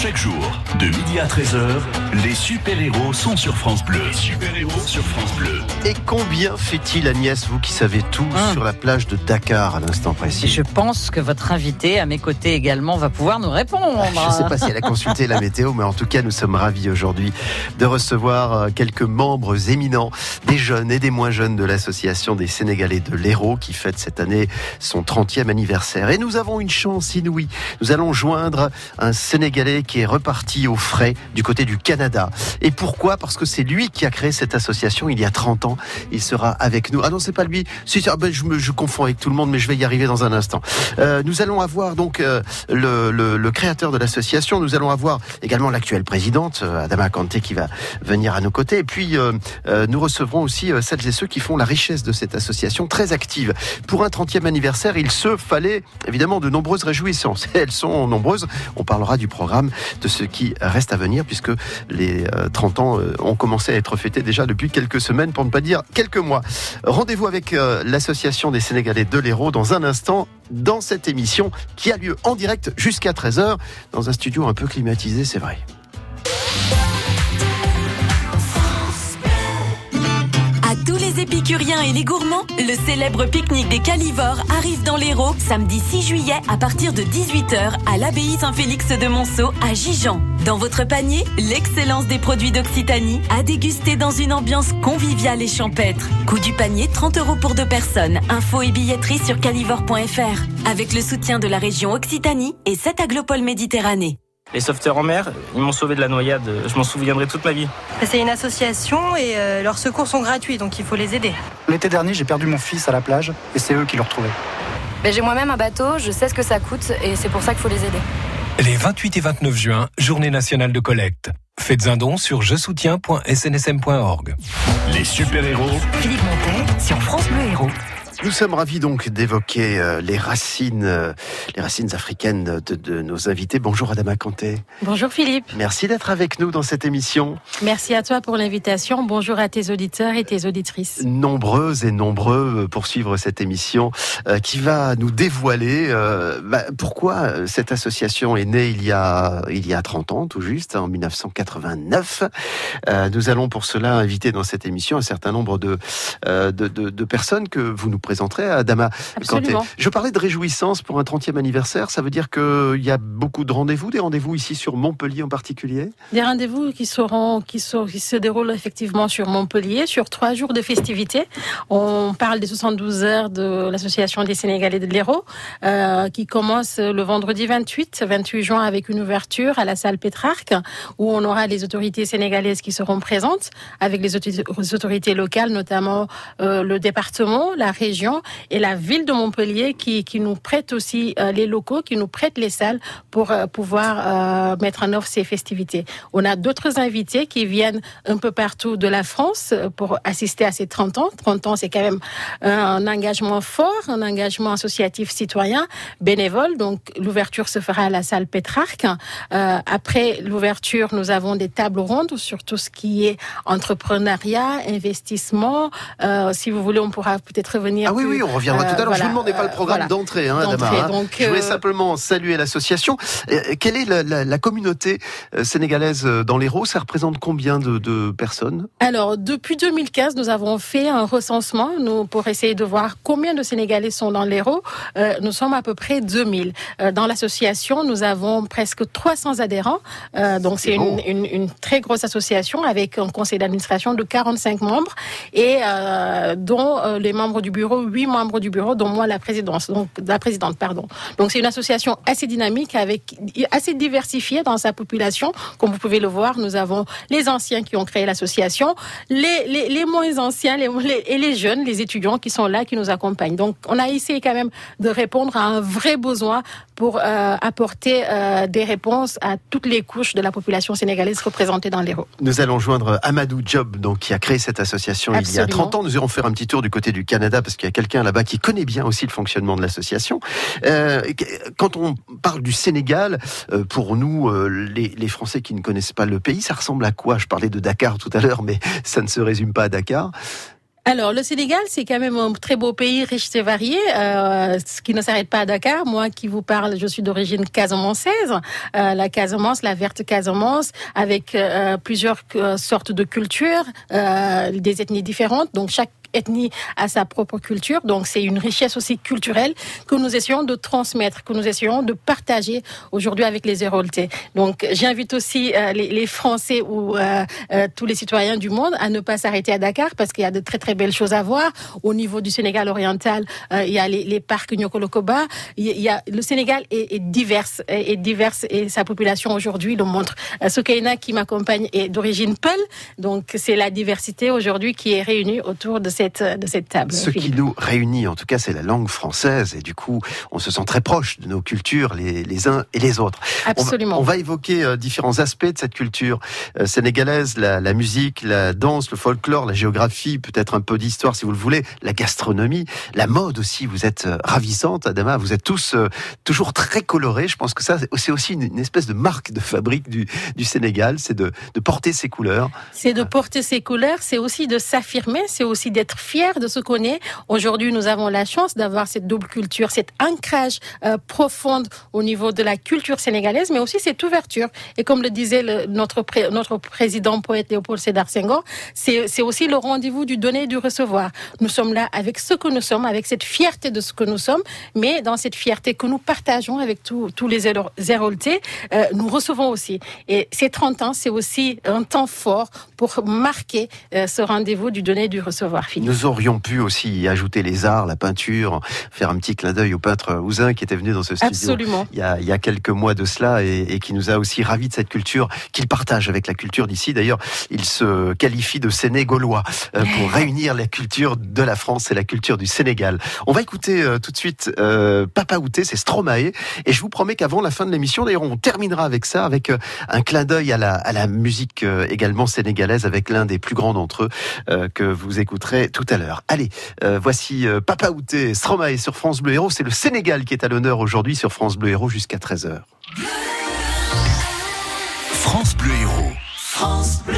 Chaque jour, de midi à 13h, les super-héros sont sur France Bleu. super-héros sur France Bleu. Et combien fait-il, Agnès, vous qui savez tout, Hum. sur la plage de Dakar à l'instant précis? Je pense que votre invité, à mes côtés également, va pouvoir nous répondre. Je ne sais pas si elle a consulté la météo, mais en tout cas, nous sommes ravis aujourd'hui de recevoir euh, quelques membres éminents, des jeunes et des moins jeunes de l'association des Sénégalais de l'Hérault qui fête cette année son 30e anniversaire. Et nous avons une chance inouïe. Nous allons joindre un Sénégalais qui est reparti au frais du côté du Canada. Et pourquoi? Parce que c'est lui qui a créé cette association il y a 30 ans. Il sera avec nous. Ah non, c'est pas lui. Si, ah ben, je, me, confonds avec tout le monde, mais je vais y arriver dans un instant. Euh, nous allons avoir donc euh, le, créateur de l'association. Nous allons avoir également l'actuelle présidente, euh, Adama Kanté, qui va venir à nos côtés. Et puis, nous recevrons aussi celles et ceux qui font la richesse de cette association, très active. Pour un 30e anniversaire, il se fallait évidemment de nombreuses réjouissances. Elles sont nombreuses. On parlera du programme, de ce qui reste à venir, puisque les euh, 30 ans euh, ont commencé à être fêtés déjà depuis quelques semaines, pour ne pas dire quelques mois. Rendez-vous avec euh, l'association des Sénégalais de l'Hérault dans un instant dans cette émission qui a lieu en direct jusqu'à 13h dans un studio un peu climatisé, c'est vrai. Les épicuriens et les gourmands, le célèbre pique-nique des Calivores arrive dans l'Hérault samedi 6 juillet à partir de 18h à l'abbaye Saint-Félix de Monceau à Gijan. Dans votre panier, l'excellence des produits d'Occitanie à déguster dans une ambiance conviviale et champêtre. Coût du panier 30 euros pour deux personnes. Info et billetterie sur calivore.fr. Avec le soutien de la région Occitanie et cette aglopole Méditerranée. Les sauveteurs en mer, ils m'ont sauvé de la noyade. Je m'en souviendrai toute ma vie. C'est une association et euh, leurs secours sont gratuits, donc il faut les aider. L'été dernier, j'ai perdu mon fils à la plage et c'est eux qui l'ont retrouvé. Ben, j'ai moi-même un bateau, je sais ce que ça coûte et c'est pour ça qu'il faut les aider. Les 28 et 29 juin, journée nationale de collecte. Faites un don sur je soutiens.snsm.org. Les super-héros Philippe Montet sur France Bleu Héros. Nous sommes ravis donc d'évoquer euh, les racines, euh, les racines africaines de, de nos invités. Bonjour Adama Kanté. Bonjour Philippe, Merci d'être avec nous dans cette émission. merci à toi pour l'invitation. Bonjour à tes auditeurs et tes auditrices. Nombreuses et nombreux pour suivre cette émission euh, qui va nous dévoiler bah, pourquoi cette association est née il y a il y a 30 ans tout juste en 1989. Euh, nous allons pour cela inviter dans cette émission un certain nombre de de, de, de personnes que vous nous présenterez Adama Absolument. Je parlais de réjouissance pour un 30e anniversaire, ça veut dire qu'il y a beaucoup de rendez-vous, des rendez-vous ici sur Montpellier en particulier? Des rendez-vous qui seront, qui, sont, qui se déroulent effectivement sur Montpellier sur trois jours de festivités. On parle des 72 heures de l'association des Sénégalais de l'Hérault, euh, qui commence le vendredi 28, 28 juin avec une ouverture à la salle Pétrarque, où on aura les autorités sénégalaises qui seront présentes, avec les autorités locales, notamment euh, le département, la région et la ville de Montpellier, qui, nous prête aussi euh, les locaux, qui nous prête les salles pour euh, pouvoir euh, mettre en œuvre ces festivités. On a d'autres invités qui viennent un peu partout de la France pour assister à ces 30 ans. 30 ans, c'est quand même un engagement fort, un engagement associatif citoyen, bénévole. Donc, l'ouverture se fera à la salle Pétrarque. Après l'ouverture, nous avons des tables rondes sur tout ce qui est entrepreneuriat, investissement. Si vous voulez, on pourra peut-être revenir. Ah oui, oui, on reviendra euh, tout à l'heure. je voilà, vous demandais pas le euh, programme voilà. d'entrée, hein, Adama. hein. donc, Je voulais euh, simplement saluer l'association. Euh, quelle est la, la- la communauté euh, sénégalaise euh, dans l'Hérault? Ça représente combien de, de personnes? Alors, depuis 2015, nous avons fait un recensement nous, pour essayer de voir combien de Sénégalais sont dans l'Hérault. Euh, nous sommes à peu près 2000. Euh, dans l'association, nous avons presque 300 adhérents. Euh, donc, c'est une, une, une très grosse association avec un conseil d'administration de 45 membres et euh, dont euh, les membres du bureau, 8 membres du bureau, dont moi la présidence, donc la présidente, pardon. Donc, c'est une association assez dynamique avec assez diversifiée dans sa population. Comme vous pouvez le voir, nous avons les anciens qui ont créé l'association, les, les, les moins anciens les, et les jeunes, les étudiants qui sont là, qui nous accompagnent. Donc, on a essayé quand même de répondre à un vrai besoin pour euh, apporter euh, des réponses à toutes les couches de la population sénégalaise représentée dans l'Hérault. Nous allons joindre Amadou Job, donc qui a créé cette association il y a Absolument. 30 ans. Nous irons faire un petit tour du côté du Canada parce qu'il y a quelqu'un là-bas qui connaît bien aussi le fonctionnement de l'association. Euh, quand on parle du Sénégal, euh, pour nous, euh, les, Français qui ne connaissent pas le pays, ça ressemble à quoi? Je parlais de Dakar tout à l'heure, mais ça ne se résume pas à Dakar. Alors, le Sénégal, c'est quand même un très beau pays, riche et varié, ce qui ne s'arrête pas à Dakar. Moi qui vous parle, je suis d'origine casamançaise. Euh, la Casamance, la verte Casamance, avec plusieurs sortes de cultures, des ethnies différentes. Donc, chaque ethnie a sa propre culture. Donc, c'est une richesse aussi culturelle que nous essayons de transmettre, que nous essayons de partager aujourd'hui avec les Héroltais. Donc, j'invite aussi euh, les, Français ou euh, euh, tous les citoyens du monde à ne pas s'arrêter à Dakar parce qu'il y a de très, très belles choses à voir. Au niveau du Sénégal oriental, il y a les, les parcs Nyokolokoba. Il y a, le Sénégal est, est divers, est, est divers et sa population aujourd'hui le montre. Soukaina qui m'accompagne est d'origine Peul. Donc, c'est la diversité aujourd'hui qui est réunie autour de cette, de cette table. Ce Philippe. qui nous réunit, en tout cas, c'est la langue française. Et du coup, on se sent très proche de nos cultures, les, les uns et les autres. Absolument. On va, on va évoquer euh, différents aspects de cette culture euh, sénégalaise, la, la, musique, la danse, le folklore, la géographie, peut-être un peu d'histoire si vous le voulez, la gastronomie, la mode aussi. Vous êtes euh, ravissante, Adama. Vous êtes tous euh, toujours très colorés. Je pense que ça, c'est aussi une, une, espèce de marque de fabrique du, du Sénégal. C'est de, de porter ses couleurs. C'est de porter ses couleurs. C'est aussi de s'affirmer. C'est aussi d'être fier de ce qu'on est. Aujourd'hui, nous avons la chance d'avoir cette double culture, cet ancrage euh, profond au niveau de la culture sénégalaise, mais aussi cette ouverture. Et comme le disait le, notre, notre président poète Léopold Sédar Senghor, c'est aussi le rendez-vous du donner et du recevoir. Nous sommes là avec ce que nous sommes, avec cette fierté de ce que nous sommes, mais dans cette fierté que nous partageons avec tous, les Héroltais, euh, nous recevons aussi. Et ces 30 ans, c'est aussi un temps fort pour marquer euh, ce rendez-vous du donner et du recevoir. Nous aurions pu aussi y ajouter les arts, la peinture, faire un petit clin d'œil au peintre Ouzin qui était venu dans ce studio Absolument. Il, y a, il y a quelques mois de cela et, et qui nous a aussi ravis de cette culture qu'il partage avec la culture d'ici. D'ailleurs, il se qualifie de sénégaulois euh, pour réunir la culture de la France et la culture du Sénégal. On va écouter euh, tout de suite euh, Papa Outé, c'est Stromae et je vous promets qu'avant la fin de l'émission, d'ailleurs, on terminera avec ça, avec euh, un clin d'œil à la, à la musique également sénégalaise avec l'un des plus grands d'entre eux que vous écouterez tout à l'heure. Allez, euh, voici Papa Outé, Stromae sur France Bleu Héros. C'est le Sénégal qui est à l'honneur aujourd'hui sur France Bleu Héros jusqu'à 13h. France Bleu Héros. France Bleu.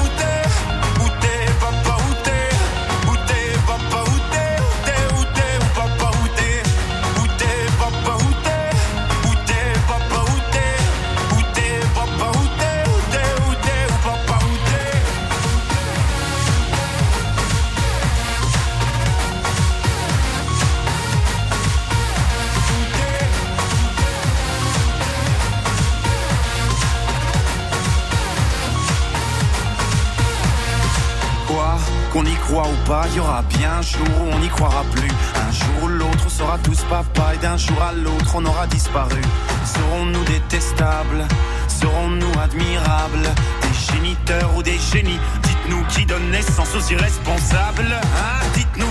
y aura bien un jour où on n'y croira plus. Un jour ou l'autre, on sera tous papa et d'un jour à l'autre, on aura disparu. Serons-nous détestables? Serons-nous admirables? Des géniteurs ou des génies? Dites-nous qui donne naissance aux irresponsables Hein? Dites-nous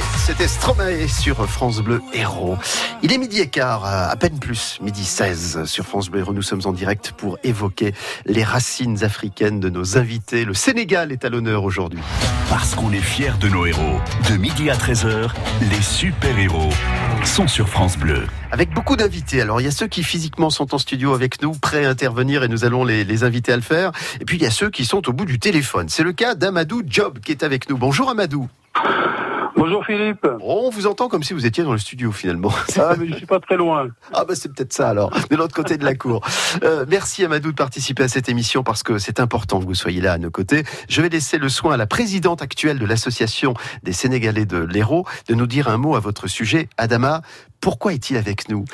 C'était Stromae sur France Bleu Héros. Il est midi et quart, à peine plus, midi 16 sur France Bleu Héros. Nous sommes en direct pour évoquer les racines africaines de nos invités. Le Sénégal est à l'honneur aujourd'hui. Parce qu'on est fiers de nos héros. De midi à 13h, les super-héros sont sur France Bleu. Avec beaucoup d'invités. Alors, il y a ceux qui physiquement sont en studio avec nous, prêts à intervenir et nous allons les, les inviter à le faire. Et puis, il y a ceux qui sont au bout du téléphone. C'est le cas d'Amadou Job qui est avec nous. Bonjour Amadou. Bonjour Philippe. on vous entend comme si vous étiez dans le studio finalement. Ah mais je suis pas très loin. Ah bah c'est peut-être ça alors, de l'autre côté de la cour. Euh, merci Amadou de participer à cette émission parce que c'est important que vous soyez là à nos côtés. Je vais laisser le soin à la présidente actuelle de l'association des Sénégalais de l'Hérault de nous dire un mot à votre sujet. Adama, pourquoi est-il avec nous?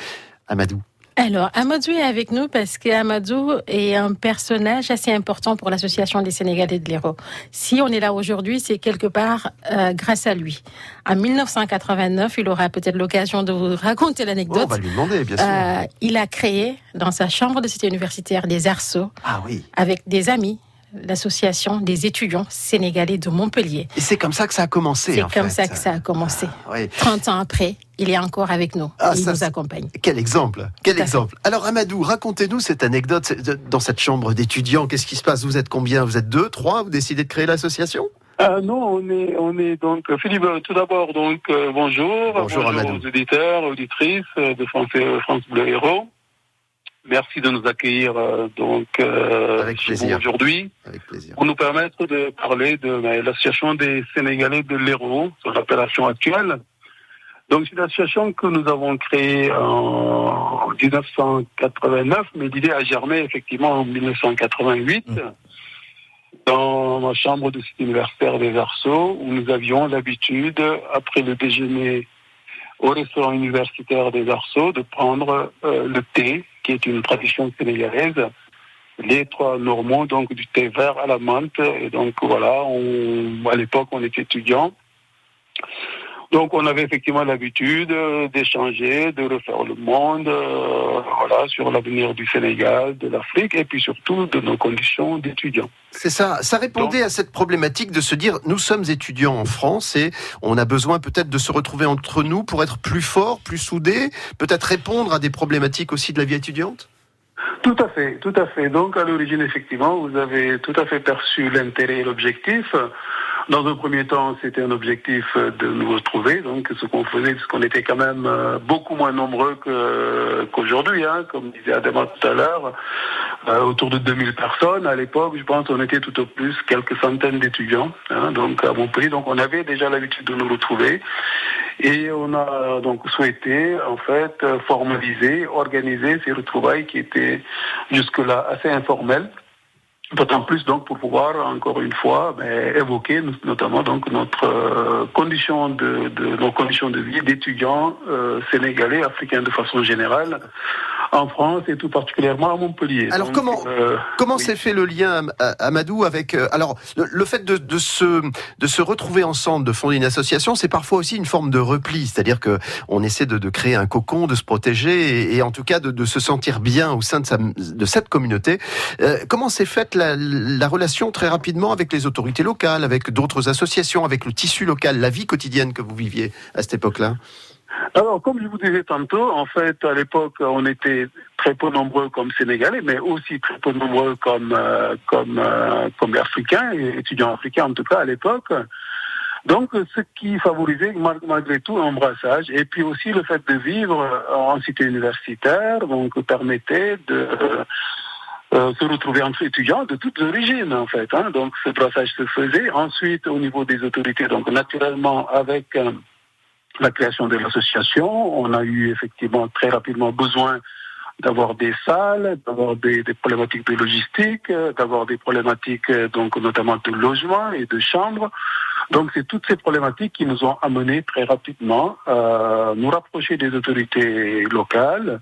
Amadou alors, Amadou est avec nous parce qu'Amadou est un personnage assez important pour l'association des Sénégalais de l'Hérault. Si on est là aujourd'hui, c'est quelque part euh, grâce à lui. En 1989, il aura peut-être l'occasion de vous raconter l'anecdote. Oh, on va lui demander, bien sûr. Euh, il a créé dans sa chambre de cité universitaire des arceaux ah, oui. avec des amis l'association des étudiants sénégalais de Montpellier. Et c'est comme ça que ça a commencé. C'est comme ça que ça a commencé. Ah, oui. 30 ans après, il est encore avec nous. Ah, il ça, nous accompagne. Quel exemple Quel exemple Alors Amadou, racontez-nous cette anecdote dans cette chambre d'étudiants. Qu'est-ce qui se passe? Vous êtes combien? Vous êtes deux, trois? Vous décidez de créer l'association? Ah non, on est, on est donc Philippe. Tout d'abord, donc euh, bonjour, bonjour, bonjour aux éditeurs, auditrices de France, France Bleu Héros. Merci de nous accueillir euh, donc euh, aujourd'hui pour nous permettre de parler de l'association des Sénégalais de l'Hérault, son appellation actuelle. Donc c'est une association que nous avons créée en 1989, mais l'idée a germé effectivement en 1988 mmh. dans ma chambre de site universitaire des Arceaux, où nous avions l'habitude, après le déjeuner au restaurant universitaire des Arceaux, de prendre euh, le thé qui est une tradition sénégalaise. Les trois normands, donc du thé vert à la menthe. Et donc voilà, à l'époque, on était étudiants. Donc on avait effectivement l'habitude d'échanger, de refaire le monde, euh, voilà, sur l'avenir du Sénégal, de l'Afrique et puis surtout de nos conditions d'étudiants. C'est ça. Ça répondait à cette problématique de se dire nous sommes étudiants en France et on a besoin peut-être de se retrouver entre nous pour être plus forts, plus soudés, peut-être répondre à des problématiques aussi de la vie étudiante? Tout à fait, tout à fait. Donc à l'origine effectivement, vous avez tout à fait perçu l'intérêt et l'objectif. Dans un premier temps, c'était un objectif de nous retrouver. Donc, ce qu'on faisait, parce qu'on était quand même euh, beaucoup moins nombreux qu'aujourd'hui, hein, comme disait Adama tout à l'heure, euh, autour de 2000 personnes. À l'époque, je pense, on était tout au plus quelques centaines d'étudiants, hein, donc à Montpellier. Donc, on avait déjà l'habitude de nous retrouver. Et on a donc souhaité, en fait, formaliser, organiser ces retrouvailles qui étaient jusque-là assez informelles. D'autant plus donc pour pouvoir encore une fois ben, évoquer notamment donc notre euh, condition de, nos conditions de vie d'étudiants euh, sénégalais, africains de façon générale, en France et tout particulièrement à Montpellier. Alors comment euh, comment s'est fait le lien Amadou avec euh, alors le, fait de, de, se de se retrouver ensemble, de fonder une association, c'est parfois aussi une forme de repli, c'est-à-dire que on essaie de, de, créer un cocon, de se protéger et, et en tout cas de, de, se sentir bien au sein de, sa, de cette communauté. Euh, comment s'est faite la, la relation très rapidement avec les autorités locales, avec d'autres associations, avec le tissu local, la vie quotidienne que vous viviez à cette époque-là? Alors, comme je vous disais tantôt, en fait, à l'époque, on était très peu nombreux comme Sénégalais, mais aussi très peu nombreux comme euh, comme euh, comme Africains, étudiants africains en tout cas à l'époque. Donc, ce qui favorisait malgré tout un brassage, et puis aussi le fait de vivre en cité universitaire, donc permettait de euh, se retrouver entre étudiants de toutes origines en fait. Hein. Donc, ce brassage se faisait. Ensuite, au niveau des autorités, donc naturellement avec la création de l'association. On a eu effectivement très rapidement besoin d'avoir des salles, d'avoir des, problématiques de logistique, d'avoir des problématiques donc notamment de logement et de chambres. Donc c'est toutes ces problématiques qui nous ont amenés très rapidement à nous rapprocher des autorités locales.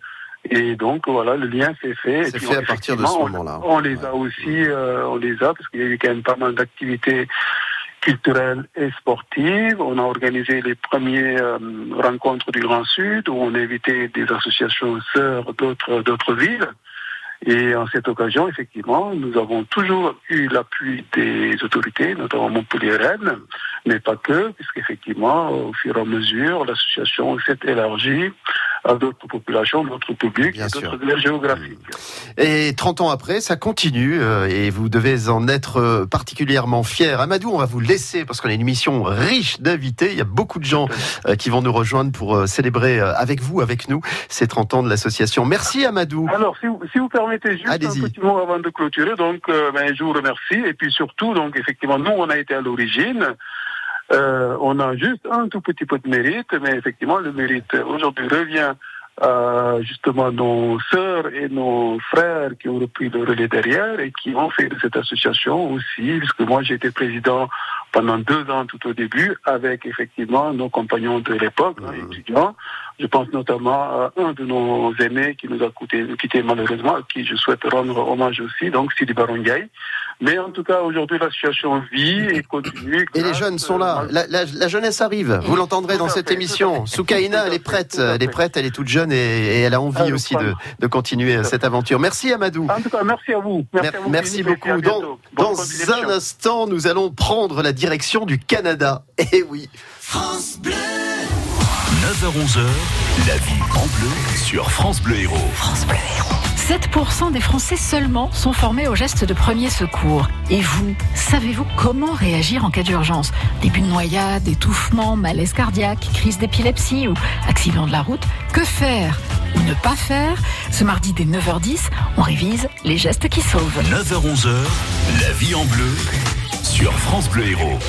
Et donc voilà, le lien s'est fait. C'est fait à partir de ce moment-là. On, les a aussi, euh, on les a parce qu'il y a eu quand même pas mal d'activités culturelle et sportive. On a organisé les premières euh, rencontres du Grand Sud où on a invité des associations sœurs d'autres d'autres villes. Et en cette occasion, effectivement, nous avons toujours eu l'appui des autorités, notamment Montpellier-Rennes, mais pas que, puisqu'effectivement, au fur et à mesure, l'association s'est élargie à d'autres populations, d'autres publics, d'autres aires géographiques. Et 30 ans après, ça continue euh, et vous devez en être euh, particulièrement fier. Amadou, on va vous laisser parce qu'on a une émission riche d'invités. Il y a beaucoup de gens euh, qui vont nous rejoindre pour célébrer avec vous, avec nous, ces 30 ans de l'association. Merci Amadou. Alors, si vous, si vous permettez juste un petit mot avant de clôturer, donc ben, je vous remercie et puis surtout, donc effectivement, nous on a été à l'origine. Euh, on a juste un tout petit peu de mérite, mais effectivement, le mérite aujourd'hui revient à justement nos sœurs et nos frères qui ont repris le relais derrière et qui ont fait de cette association aussi, puisque moi j'ai été président pendant deux ans tout au début avec effectivement nos compagnons de l'époque, mmh. étudiants. Je pense notamment à un de nos aînés qui nous a coûté, quitté malheureusement, à qui je souhaite rendre hommage aussi, donc Sidi Barongay. Mais en tout cas, aujourd'hui, la situation vit et continue. Et les jeunes sont là. La, jeunesse arrive. Vous l'entendrez dans cette émission. Soukaina, elle est prête. Elle est prête, elle est toute jeune et, elle a envie aussi de, continuer cette aventure. Merci Amadou. En tout cas, merci à vous. Merci, beaucoup. Dans, dans un instant, nous allons prendre la direction du Canada. Eh oui. France Bleu. 9h-11h, la vie en bleu sur France Bleu Héros. France Bleu Héros. 7% des Français seulement sont formés au geste de premier secours. Et vous, savez-vous comment réagir en cas d'urgence? Début de noyade, étouffement, malaise cardiaque, crise d'épilepsie ou accident de la route? Que faire ou ne pas faire? Ce mardi dès 9h10, on révise les gestes qui sauvent. 9h-11h, la vie en bleu sur France Bleu Héros.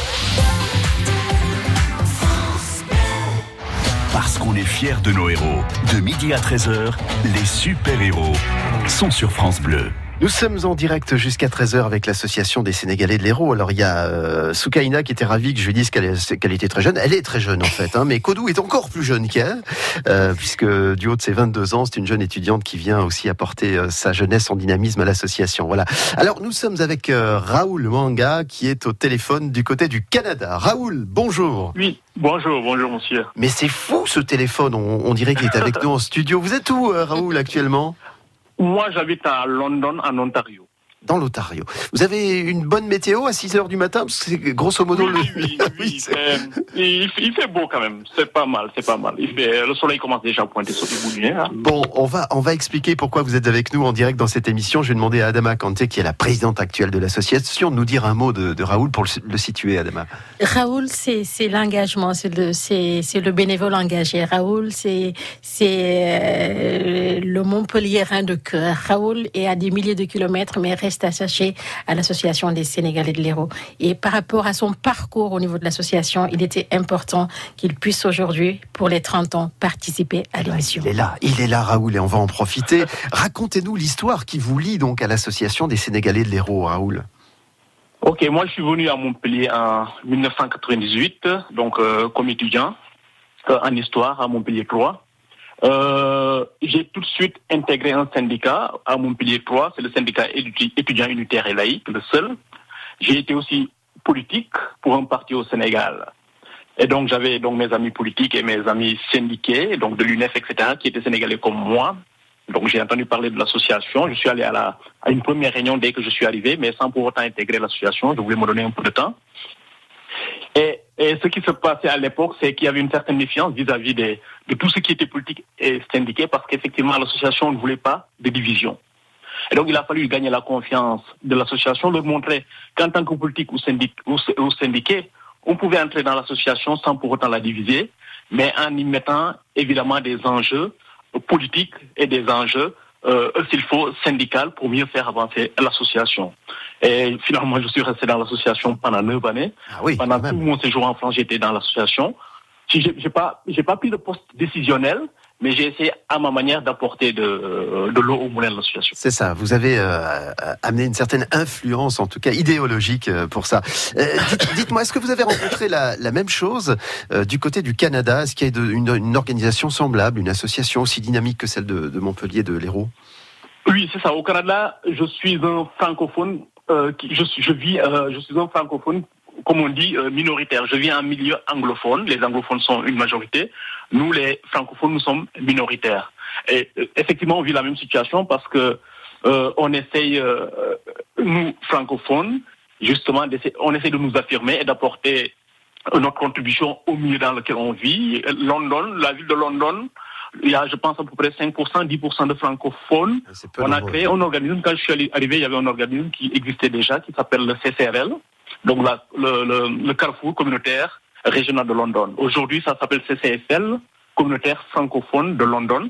Parce qu'on est fiers de nos héros. De midi à 13h, les super-héros sont sur France Bleu. Nous sommes en direct jusqu'à 13h avec l'association des Sénégalais de l'Hérault. Alors il y a euh, Soukaina qui était ravie que je lui dise qu'elle était très jeune. Elle est très jeune en fait, hein, mais Kodou est encore plus jeune qu'elle, euh, puisque du haut de ses 22 ans, c'est une jeune étudiante qui vient aussi apporter euh, sa jeunesse, son dynamisme à l'association. Voilà. Alors nous sommes avec Raoul Manga qui est au téléphone du côté du Canada. Raoul, bonjour. Oui, bonjour, bonjour monsieur. Mais c'est fou ce téléphone, on, on dirait qu'il est avec nous en studio. Vous êtes où Raoul actuellement? Moi, j'habite à London, en Ontario dans l'Ontario. Vous avez une bonne météo à 6 heures du matin Parce que c'est grosso modo le. Oui, oui, il, fait beau quand même. C'est pas mal, c'est pas mal. le soleil commence déjà à pointer sur le bout du nez. Hein. Bon, on va, on va expliquer pourquoi vous êtes avec nous en direct dans cette émission. Je vais demander à Adama Kanté, qui est la présidente actuelle de l'association, de nous dire un mot de, de Raoul pour le, situer, Adama. Raoul, c'est l'engagement, c'est le, le bénévole engagé. Raoul, c'est euh, le Montpellierin de cœur. Raoul est à des milliers de kilomètres, mais reste attaché à l'association des Sénégalais de l'Hérault. Et par rapport à son parcours au niveau de l'association, il était important qu'il puisse aujourd'hui, pour les 30 ans, participer à l'émission. Il est là, il est là, Raoul, et on va en profiter. Racontez-nous l'histoire qui vous lie donc à l'association des Sénégalais de l'Hérault, Raoul. Ok, moi je suis venu à Montpellier en 1998, donc euh, comme étudiant euh, en histoire à Montpellier 3. Euh, j'ai tout de suite intégré un syndicat à Montpellier 3, c'est le syndicat étudiant unitaire et laïque, le seul. J'ai été aussi politique pour un parti au Sénégal. Et donc j'avais donc mes amis politiques et mes amis syndiqués, donc de l'UNEF, etc., qui étaient sénégalais comme moi. Donc j'ai entendu parler de l'association. Je suis allé à, la, à une première réunion dès que je suis arrivé, mais sans pour autant intégrer l'association. Je voulais me donner un peu de temps. Et, ce qui se passait à l'époque, c'est qu'il y avait une certaine méfiance vis-à-vis de tout ce qui était politique et syndiqué, parce qu'effectivement, l'association ne voulait pas de division. Et donc, il a fallu gagner la confiance de l'association, leur montrer qu'en tant que politique ou, ou syndiqué, on pouvait entrer dans l'association sans pour autant la diviser, mais en y mettant évidemment des enjeux politiques et des enjeux euh, s'il faut, syndical pour mieux faire avancer l'association. Et finalement, je suis resté dans l'association pendant neuf années. Ah oui, pendant tout mon séjour en France, j'étais dans l'association. J'ai pas, j'ai pas pris de poste décisionnel, mais j'ai essayé à ma manière d'apporter de, de l'eau au moulin de l'association. C'est ça, vous avez euh, amené une certaine influence, en tout cas idéologique, euh, pour ça. Euh, dites-moi, est-ce que vous avez rencontré la, la même chose du côté du Canada? Est-ce qu'il y a une, une, organisation semblable, une association aussi dynamique que celle de, de Montpellier, de l'Hérault Oui, c'est ça. Au Canada, je suis un francophone. qui, je, suis, je vis, je suis un francophone comme on dit, euh, minoritaire. Je viens un milieu anglophone. Les anglophones sont une majorité. Nous, les francophones, nous sommes minoritaires. Et euh, effectivement, on vit la même situation parce que on essaye, nous, francophones, justement, on essaie de nous affirmer et d'apporter notre contribution au milieu dans lequel on vit. London, la ville de London, il y a, je pense, à peu près 5%, 10% de francophones. On a créé un organisme, quand je suis arrivé, il y avait un organisme qui existait déjà, qui s'appelle le CCRL, donc le, Carrefour communautaire régional de London. Aujourd'hui, ça s'appelle CCFL, communautaire francophone de London.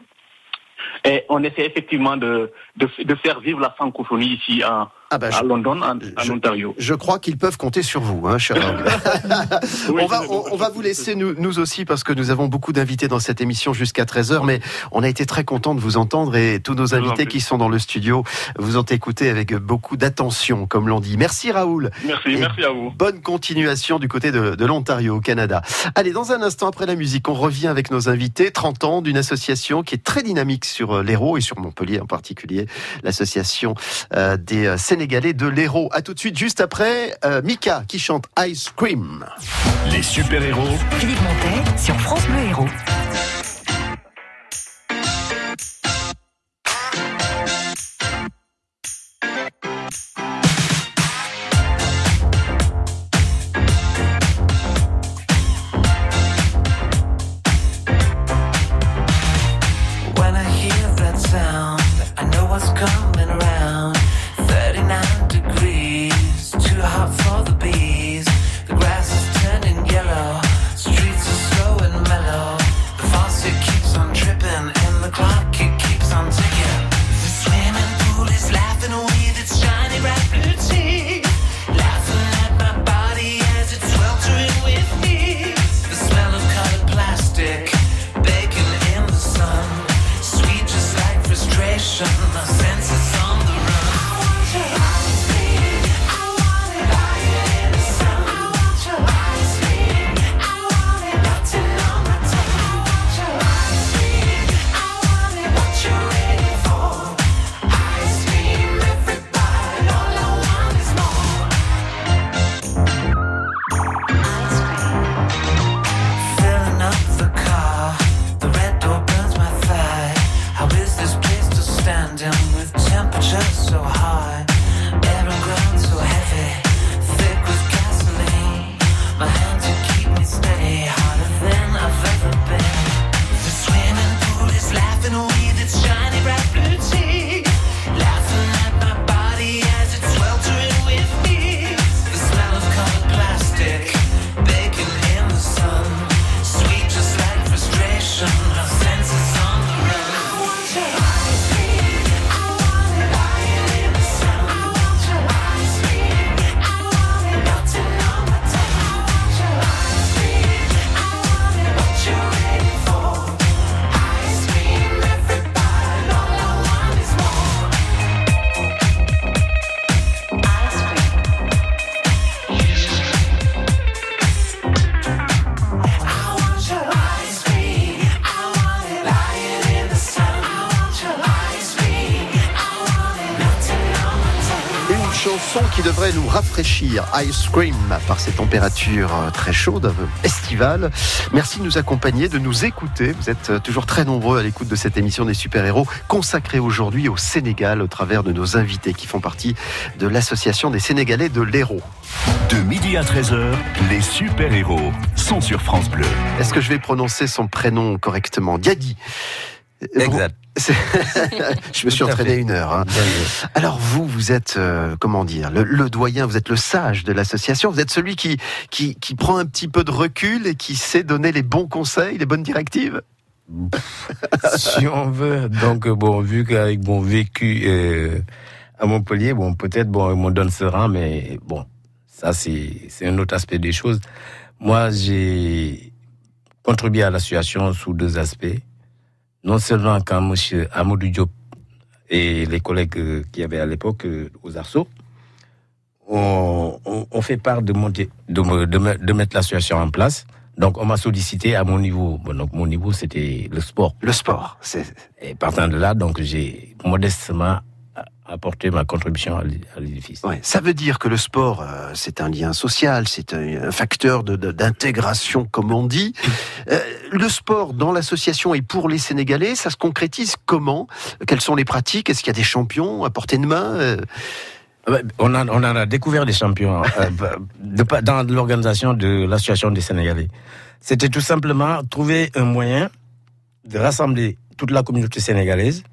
Et on essaie effectivement de, de, faire vivre la francophonie ici à, ah bah, à London, en, Ontario. Je crois qu'ils peuvent compter sur vous, hein, cher on, va, on, va vous laisser nous, nous, aussi parce que nous avons beaucoup d'invités dans cette émission jusqu'à 13h, mais on a été très content de vous entendre et tous nos invités qui sont dans le studio vous ont écouté avec beaucoup d'attention, comme l'on dit. Merci Raoul. Merci, merci à vous. Bonne continuation du côté de, de l'Ontario, au Canada. Allez, dans un instant après la musique, on revient avec nos invités. 30 ans d'une association qui est très dynamique sur euh, l'Hérault et sur Montpellier en particulier, l'association euh, des euh, Sénégalais de l'Hérault. À tout de suite, juste après, Mika qui chante Ice Cream. Les super-héros. Philippe Montet sur France Bleu Héros. Ice Cream par ces températures euh, très chaudes, estivales. Merci de nous accompagner, de nous écouter. Vous êtes euh, toujours très nombreux à l'écoute de cette émission des super-héros consacrée aujourd'hui au Sénégal au travers de nos invités qui font partie de l'association des Sénégalais de l'Hérault. De midi à 13h, les super-héros sont sur France Bleu. Est-ce que je vais prononcer son prénom correctement? Diadi. Exact. je me suis entraîné une heure. Hein. Alors vous, vous êtes, euh, comment dire, le, doyen, vous êtes le sage de l'association, vous êtes celui qui, qui, qui, prend un petit peu de recul et qui sait donner les bons conseils, les bonnes directives? Si on veut, donc bon, vu qu'avec mon vécu euh, à Montpellier, bon, peut-être, bon, on donne ce rang, mais bon, ça c'est un autre aspect des choses. Moi, j'ai contribué à l'association sous deux aspects non seulement quand M. Amadou Diop et les collègues qui avaient à l'époque euh, aux Arceaux ont, fait part de, monter, de, de, mettre l'association en place. Donc on m'a sollicité à mon niveau. Bon, donc mon niveau c'était le sport. Le sport. Et partant de là, donc j'ai modestement apporter ma contribution à l'édifice. Ouais, ça veut dire que le sport, euh, c'est un lien social, c'est un, facteur d'intégration, de, comme on dit. Euh, le sport dans l'association et pour les Sénégalais, ça se concrétise comment? Quelles sont les pratiques? Est-ce qu'il y a des champions à portée de main? Euh, on, a, on a découvert des champions dans l'organisation de l'association des Sénégalais. C'était tout simplement trouver un moyen de rassembler toute la communauté sénégalaise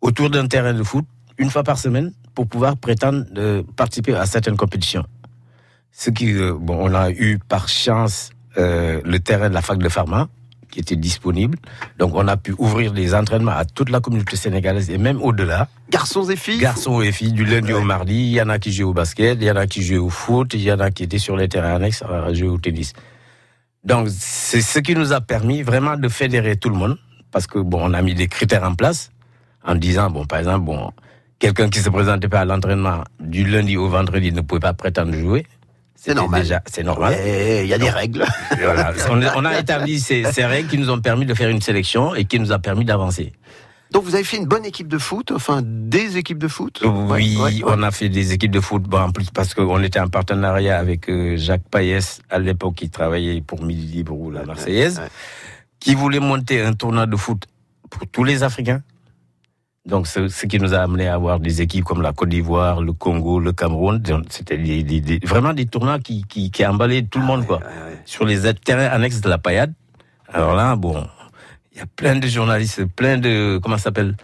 autour d'un terrain de foot une fois par semaine pour pouvoir prétendre de participer à certaines compétitions. Ce qui, euh, bon, on a eu par chance euh, le terrain de la fac de pharma qui était disponible. Donc on a pu ouvrir les entraînements à toute la communauté sénégalaise et même au-delà. Garçons et filles Garçons et filles, du lundi au mardi. Il y en a qui jouent au basket, il y en a qui jouent au foot, il y en a qui étaient sur les terrains annexes à jouer au tennis. Donc c'est ce qui nous a permis vraiment de fédérer tout le monde parce que bon, on a mis des critères en place en disant bon, par exemple, bon, quelqu'un qui se présentait pas à l'entraînement du lundi au vendredi ne pouvait pas prétendre jouer. C'est normal. C'est normal. Il y a des règles. On, a établi ces, règles qui nous ont permis de faire une sélection et qui nous a permis d'avancer. Donc vous avez fait une bonne équipe de foot, enfin des équipes de foot? Oui, on a fait des équipes de foot, bon, en plus parce qu'on était en partenariat avec euh, Jacques Payès, à l'époque qui travaillait pour Midi Libre ou la Marseillaise, qui voulait monter un tournoi de foot pour tous les Africains. Donc, ce, qui nous a amené à avoir des équipes comme la Côte d'Ivoire, le Congo, le Cameroun. C'était vraiment des tournois qui, qui, qui emballaient tout le monde, quoi. Sur les terrains annexes de la paillade. Alors là, bon, il y a plein de journalistes, plein de, comment ça s'appelle?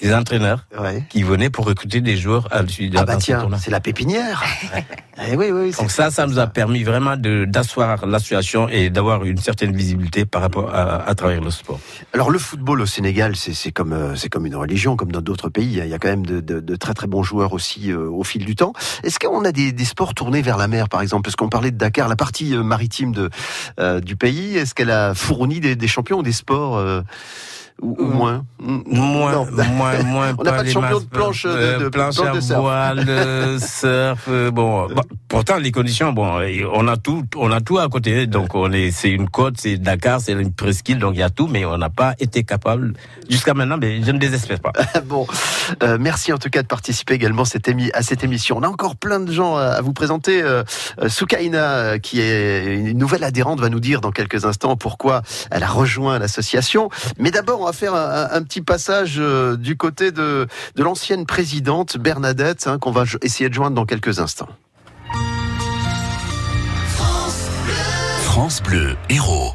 Des entraîneurs qui venaient pour recruter des joueurs à l'issue de ah bah tiens, c'est la pépinière. eh oui, oui, Donc ça, ça nous a permis vraiment d'asseoir l'association et d'avoir une certaine visibilité par rapport à, à, travers le sport. Alors le football au Sénégal, c'est comme euh, c'est comme une religion, comme dans d'autres pays. Il y a quand même de, de, de, très très bons joueurs aussi euh, au fil du temps. Est-ce qu'on a des, des, sports tournés vers la mer, par exemple? Parce qu'on parlait de Dakar, la partie euh, maritime de du pays. Est-ce qu'elle a fourni des, des champions ou des sports ou, moins Moins, moins, moins. On n'a pas de champion de planche de, de, planche voile, surf. Euh, bon, pourtant les conditions, bon, on a tout, on a tout à côté. Donc on est, c'est une côte, c'est Dakar, c'est une presqu'île, donc il y a tout, mais on n'a pas été capable jusqu'à maintenant. Mais je ne désespère pas. bon, euh, merci en tout cas de participer également cette à cette émission. On a encore plein de gens à vous présenter. Euh, Soukaina, qui est une nouvelle adhérente, va nous dire dans quelques instants pourquoi elle a rejoint l'association. Mais d'abord, on va faire un, petit passage euh, du côté de, l'ancienne présidente Bernadette, hein, qu'on va essayer de joindre dans quelques instants. France Bleu, héros.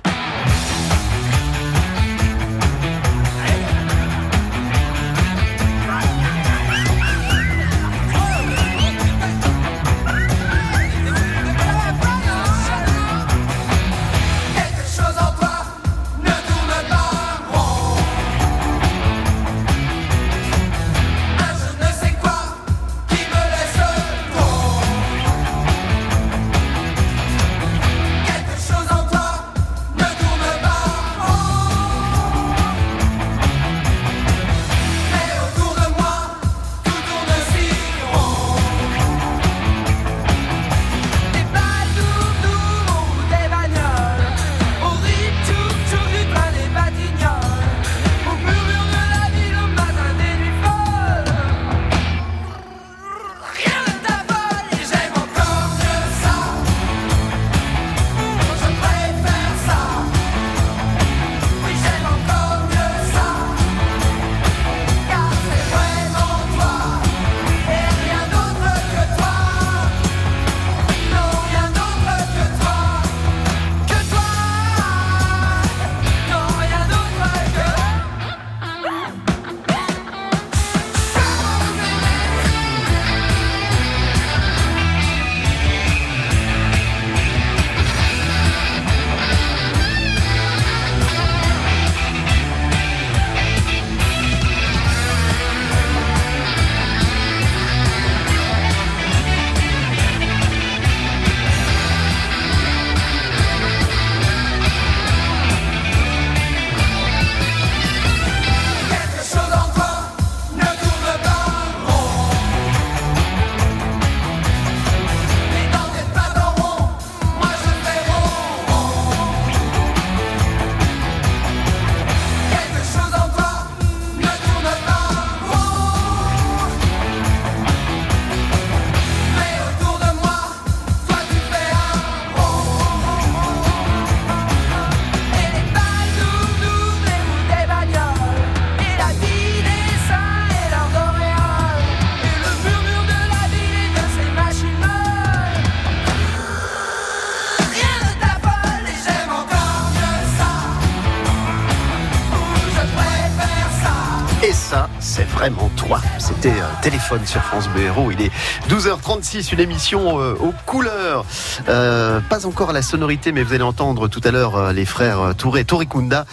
Et ça, c'est vraiment toi. C'était un téléphone sur France Bleu. Il est 12h36, une émission euh, aux couleurs. Euh, pas encore la sonorité, mais vous allez entendre tout à l'heure euh, les frères Touré, Kunda,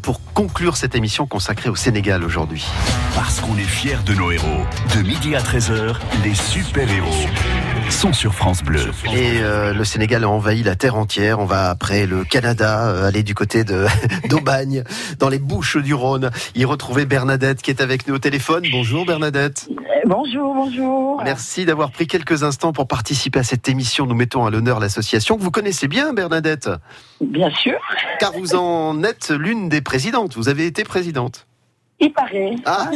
pour conclure cette émission consacrée au Sénégal aujourd'hui. Parce qu'on est fiers de nos héros. De midi à 13h, les super-héros sont sur France Bleu. Et le Sénégal a envahi la terre entière. On va après le Canada, aller du côté de d'Aubagne, dans les Bouches du Rhône, y retrouver Bernadette qui est avec nous au téléphone. Bonjour Bernadette. Bonjour, bonjour. Merci d'avoir pris quelques instants pour participer à cette émission. Nous mettons à l'honneur l'association que vous connaissez bien, Bernadette. Bien sûr. Car vous en êtes l'une des présidentes. Vous avez été présidente. Il paraît. Ah.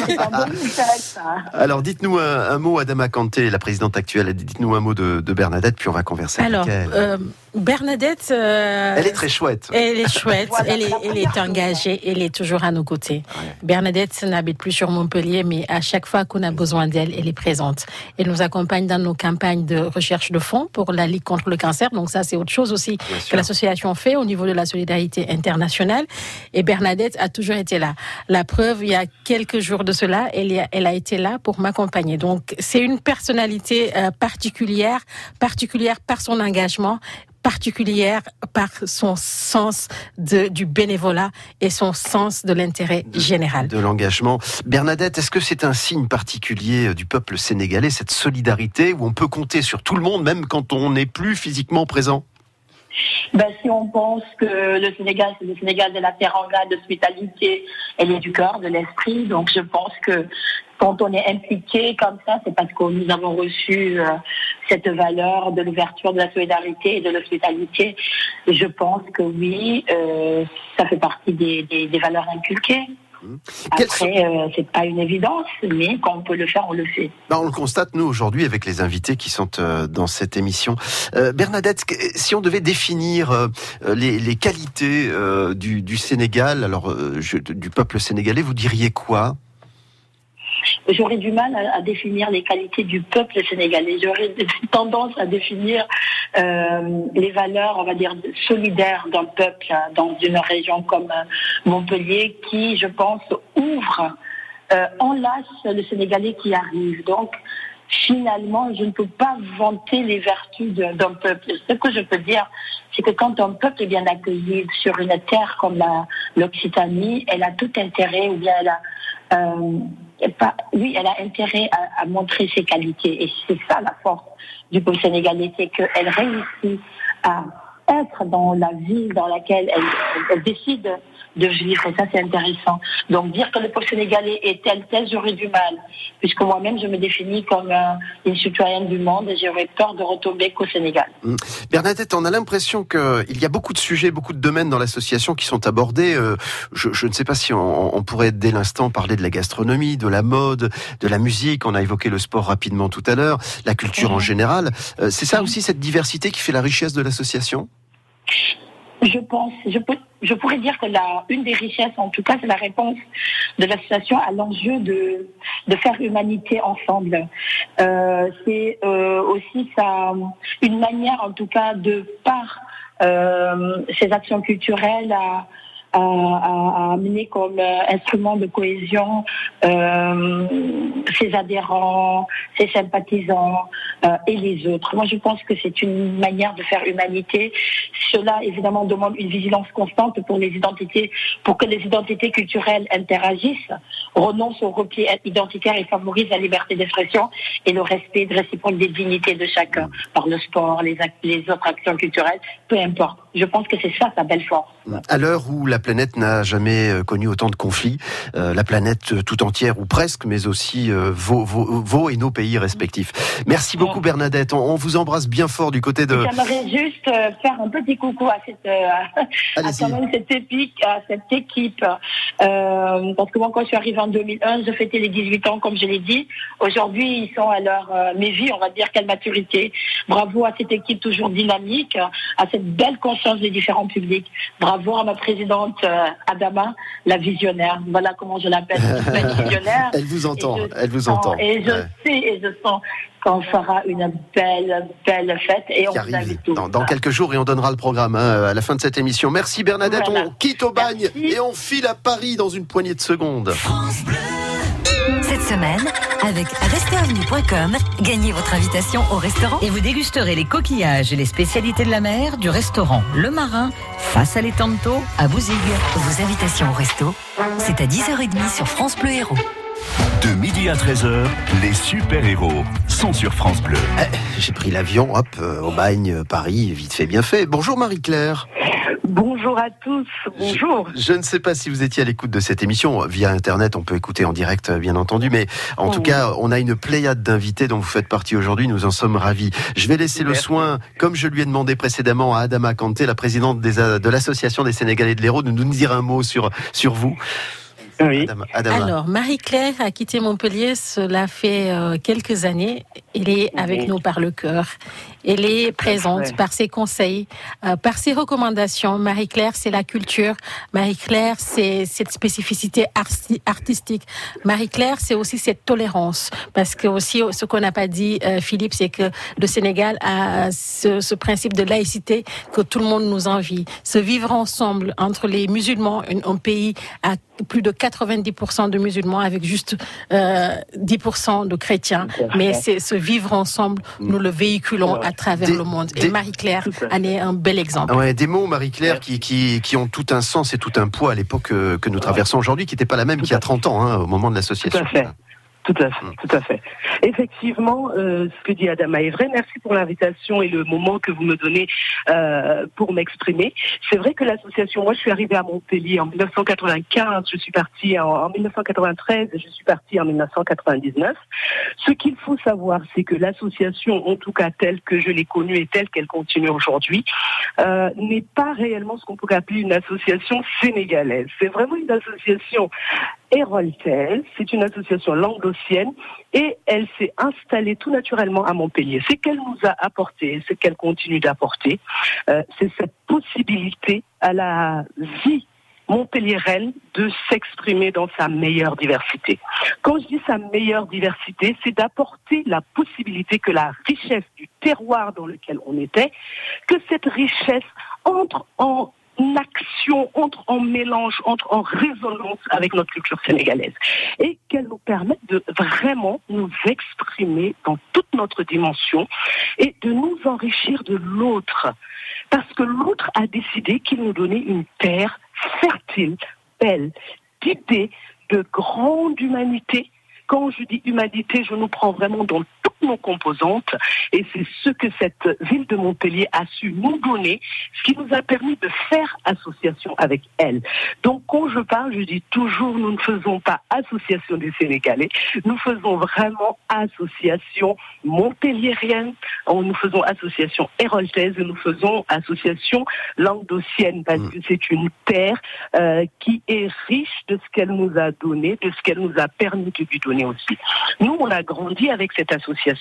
Alors, dites-nous un, mot, Adama Kanté, la présidente actuelle. Dites-nous un mot de, Bernadette, puis on va converser Alors, avec elle. Euh, Bernadette. Euh, elle est très chouette. Elle est chouette. elle, est, elle est engagée. Elle est toujours à nos côtés. Bernadette n'habite plus sur Montpellier, mais à chaque fois qu'on a besoin d'elle, elle est présente. Elle nous accompagne dans nos campagnes de recherche de fonds pour la Ligue contre le cancer. Donc ça, c'est autre chose aussi que l'association fait au niveau de la solidarité internationale. Et Bernadette a toujours été là. La preuve, il y a quelques jours de cela, elle, elle a été là pour m'accompagner. Donc c'est une personnalité euh, particulière, particulière par son engagement, particulière par son sens de, du bénévolat et son sens de l'intérêt général. De l'engagement. Bernadette, est-ce que c'est un signe particulier euh, du peuple sénégalais, cette solidarité où on peut compter sur tout le monde, même quand on n'est plus physiquement présent? Ben, si on pense que le Sénégal, c'est le Sénégal de la teranga, de l'hospitalité, elle est du cœur, de l'esprit. Donc, je pense que quand on est impliqué comme ça, c'est parce que nous avons reçu euh, cette valeur de l'ouverture, de la solidarité et de l'hospitalité. Je pense que oui, euh, ça fait partie des, valeurs inculquées. Après, euh, c'est pas une évidence, mais quand on peut le faire, on le fait. Ben, on le constate nous aujourd'hui avec les invités qui sont dans cette émission. Bernadette, si on devait définir les, les, qualités du, du, Sénégal, alors du peuple sénégalais, vous diriez quoi? J'aurais du mal à, définir les qualités du peuple sénégalais. J'aurais tendance à définir euh, les valeurs, on va dire, solidaires d'un peuple hein, dans une région comme euh, Montpellier qui, je pense, ouvre, euh, enlace le Sénégalais qui arrive. Donc, finalement, je ne peux pas vanter les vertus d'un peuple. Ce que je peux dire, c'est que quand un peuple est bien accueilli sur une terre comme l'Occitanie, elle a tout intérêt, ou bien elle a, euh, oui, elle a intérêt à, montrer ses qualités. Et c'est ça la force du peuple sénégalais, c'est qu'elle réussit à être dans la ville dans laquelle elle décide de vivre. Et ça, c'est intéressant. Donc, dire que le peuple sénégalais est tel, tel, j'aurais du mal. Puisque moi-même, je me définis comme une citoyenne du monde et j'aurais peur de retomber qu'au Sénégal. Mmh. Bernadette, on a l'impression qu'il y a beaucoup de sujets, beaucoup de domaines dans l'association qui sont abordés. Euh, je, je, ne sais pas si on, on pourrait, dès l'instant, parler de la gastronomie, de la mode, de la musique. On a évoqué le sport rapidement tout à l'heure, la culture en mmh. général. Euh, c'est ça mmh. aussi, cette diversité qui fait la richesse de l'association? Je pense, je, peux, je pourrais dire que la, une des richesses, en tout cas, c'est la réponse de l'association à l'enjeu de, de faire humanité ensemble. Euh, c'est euh, aussi ça, une manière, en tout cas, de par euh, ces actions culturelles à à, amener comme euh, instrument de cohésion euh, ses adhérents, ses sympathisants euh, et les autres. Moi, je pense que c'est une manière de faire humanité. Cela, évidemment, demande une vigilance constante pour les identités, pour que les identités culturelles interagissent, renoncent au repli identitaire et favorisent la liberté d'expression et le respect réciproque des dignités de chacun par le sport, les, les autres actions culturelles, peu importe. Je pense que c'est ça sa belle force. À l'heure où la planète n'a jamais euh, connu autant de conflits, euh, la planète euh, tout entière ou presque, mais aussi vos, vos, vos, et nos pays respectifs. Merci beaucoup Bernadette, on, vous embrasse bien fort du côté de... J'aimerais juste faire un petit coucou à cette, à cette, épique, à cette équipe, parce que moi quand je suis arrivée en 2001, je fêtais les 18 ans comme je l'ai dit. Aujourd'hui ils sont à leur mes vies, on va dire quelle maturité. Bravo à cette équipe toujours dynamique, à cette belle conscience des différents publics. Bravo à ma présidente euh, Adama, la visionnaire. Voilà comment je l'appelle, visionnaire. elle vous entend, elle vous entend. Et je sais et je sens qu'on fera une belle, belle fête et on vous Dans, dans, quelques jours et on donnera le programme hein, à la fin de cette émission. Merci Bernadette, on quitte au bagne et on file à Paris dans une poignée de secondes. France Bleu. semaine, avec restaurantvenue.com, gagnez votre invitation au restaurant. Et vous dégusterez les coquillages et les spécialités de la mer du restaurant Le Marin, face à l'étang à Bouzigues. Vos invitations au resto, c'est à 10h30 sur France Bleu Héros. De midi à 13h, les super-héros sont sur France Bleu. Eh, J'ai pris l'avion, hop, euh, au bagne, euh, Paris, vite fait, bien fait. Bonjour Marie-Claire. Bonjour à tous, bonjour. Je, je, ne sais pas si vous étiez à l'écoute de cette émission. Via Internet, on peut écouter en direct, euh, bien entendu. Mais en tout cas, on a une pléiade d'invités dont vous faites partie aujourd'hui. Nous en sommes ravis. Je vais laisser Merci. le soin, comme je lui ai demandé précédemment à Adama Kanté, la présidente des, de l'Association des Sénégalais de l'Hérault, de nous dire un mot sur, sur vous. Oui. Adama, Adama. Alors, Marie-Claire a quitté Montpellier, cela fait euh, quelques années. Elle est avec oui. nous par le cœur. Elle est présente par ses conseils, euh, par ses recommandations. Marie-Claire, c'est la culture. Marie-Claire, c'est cette spécificité arti artistique. Marie-Claire, c'est aussi cette tolérance. Parce que aussi, ce qu'on n'a pas dit, euh, Philippe, c'est que le Sénégal a ce, ce, principe de laïcité que tout le monde nous envie. Se vivre ensemble entre les musulmans, un, un pays à plus de 90% de musulmans avec juste euh, 10% de chrétiens. Mais c'est ce vivre ensemble, nous le véhiculons à travers des, le monde. Et Marie-Claire en est un bel exemple. Ouais, des mots, Marie-Claire, qui, qui, qui, ont tout un sens et tout un poids à l'époque que, que, nous traversons aujourd'hui, qui n'était pas la même qu'il y a 30 ans, hein, au moment de l'association. Tout à fait. Tout à fait, tout à fait. Effectivement, euh, ce que dit Adama est vrai. Merci pour l'invitation et le moment que vous me donnez euh, pour m'exprimer. C'est vrai que l'association, moi je suis arrivée à Montpellier en 1995, je suis partie en, en 1993 et je suis partie en 1999. Ce qu'il faut savoir, c'est que l'association, en tout cas telle que je l'ai connue et telle qu'elle continue aujourd'hui, euh, n'est pas réellement ce qu'on pourrait appeler une association sénégalaise. C'est vraiment une association c'est une association languedocienne et elle s'est installée tout naturellement à Montpellier. Ce qu'elle nous a apporté, ce qu'elle continue d'apporter, euh, c'est cette possibilité à la vie montpelliéraine de s'exprimer dans sa meilleure diversité. Quand je dis sa meilleure diversité, c'est d'apporter la possibilité que la richesse du terroir dans lequel on était, que cette richesse entre en action entre en mélange, entre en résonance avec notre culture sénégalaise et qu'elle nous permette de vraiment nous exprimer dans toute notre dimension et de nous enrichir de l'autre. Parce que l'autre a décidé qu'il nous donnait une terre fertile, belle, d'idées, de grande humanité. Quand je dis humanité, je nous prends vraiment dans toutes nos composantes. Et c'est ce que cette ville de Montpellier a su nous donner, ce qui nous a permis de faire association avec elle. Donc quand je parle, je dis toujours nous ne faisons pas association des Sénégalais, nous faisons vraiment association montpelliérienne, nous faisons association héroltaise, nous faisons association languedocienne parce que c'est une terre euh, qui est riche de ce qu'elle nous a donné, de ce qu'elle nous a permis de lui donner aussi. Nous, on a grandi avec cette association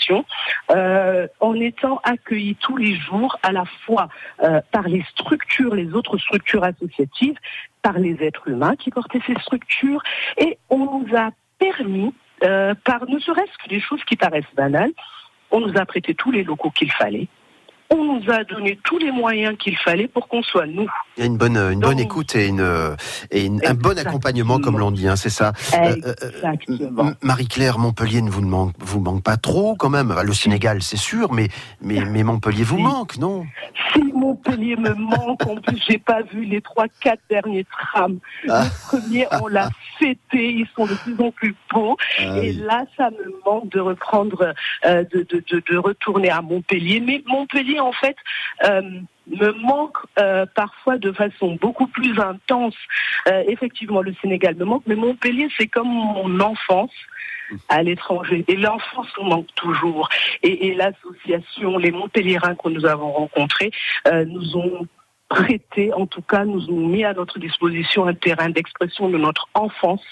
euh, en étant accueillis tous les jours à la fois euh, par les structures, les autres structures associatives, par les êtres humains qui portaient ces structures. Et on nous a permis, euh, par ne serait-ce que des choses qui paraissent banales, on nous a prêté tous les locaux qu'il fallait, on nous a donné tous les moyens qu'il fallait pour qu'on soit nous. Il y a une bonne, une bonne écoute et, une, et une, un bon accompagnement, comme l'on dit, hein, c'est ça. Euh, euh, Marie-Claire, Montpellier ne vous manque, vous manque pas trop quand même. Le Sénégal, c'est sûr, mais, mais, mais Montpellier vous manque, non? Si Montpellier me manque, en plus, j'ai pas vu les trois, quatre derniers trams. Ah. Les premiers, on l'a fêté, ils sont de plus en plus beaux. Ah, et oui. là, ça me manque de reprendre, euh, de, de, de, de, retourner à Montpellier. Mais Montpellier, en fait, euh, me manque euh, parfois de façon beaucoup plus intense. Euh, effectivement, le Sénégal me manque, mais Montpellier, c'est comme mon enfance à l'étranger. Et l'enfance nous manque toujours. Et, et l'association, les Montpelliérains que nous avons rencontrés, nous ont prêté, en tout cas, nous ont mis à notre disposition un terrain d'expression de notre enfance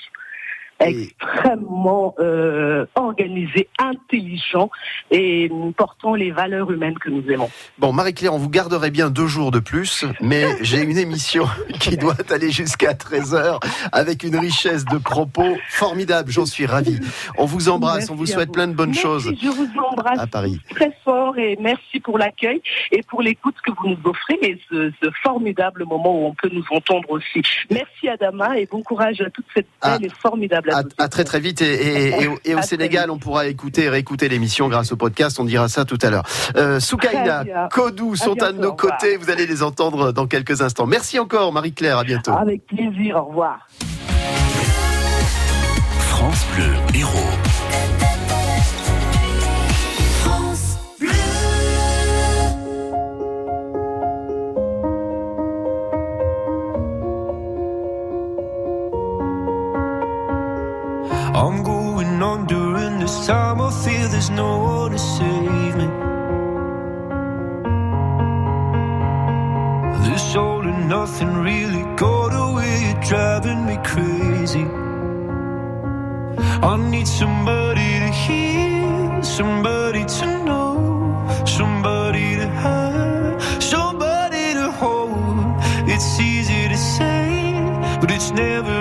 extrêmement euh, organisé, intelligent et portant les valeurs humaines que nous aimons. Bon, Marie-Claire, on vous garderait bien deux jours de plus, mais j'ai une émission qui doit aller jusqu'à 13h avec une richesse de propos formidable. J'en suis ravi. On vous embrasse, merci on vous souhaite vous. plein de bonnes merci, choses. Je vous embrasse à Paris. très fort et merci pour l'accueil et pour l'écoute que vous nous offrez et ce, ce, formidable moment où on peut nous entendre aussi. Merci Adama et bon courage à toute cette belle ah. et formidable À, très très vite et, au, Sénégal, on pourra écouter et réécouter l'émission grâce au podcast. On dira ça tout à l'heure. Euh, Soukaina, Kodou sont à, nos côtés. Vous allez les entendre dans quelques instants. Merci encore, Marie-Claire. À bientôt. Avec plaisir. Au revoir. France Bleu, héros. There's no one to save me. This all and nothing really got away, driving me crazy. I need somebody to hear, somebody to know, somebody to have, somebody to hold. It's easy to say, but it's never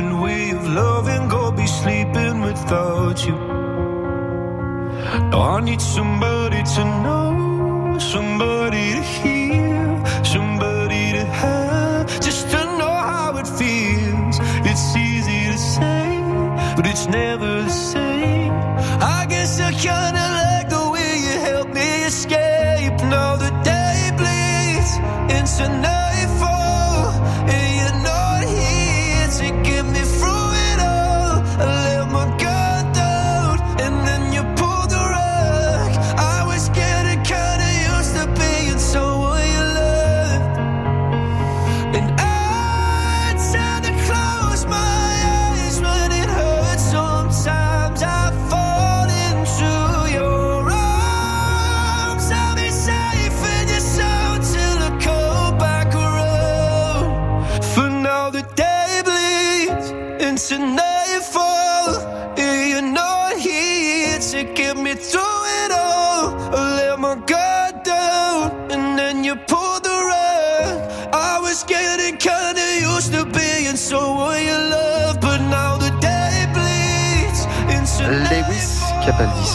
nothing way of loving, go be sleeping without you. Now I need somebody to know, somebody to hear, somebody to have, just to know how it feels. It's easy to say, but it's never the same. I guess I kinda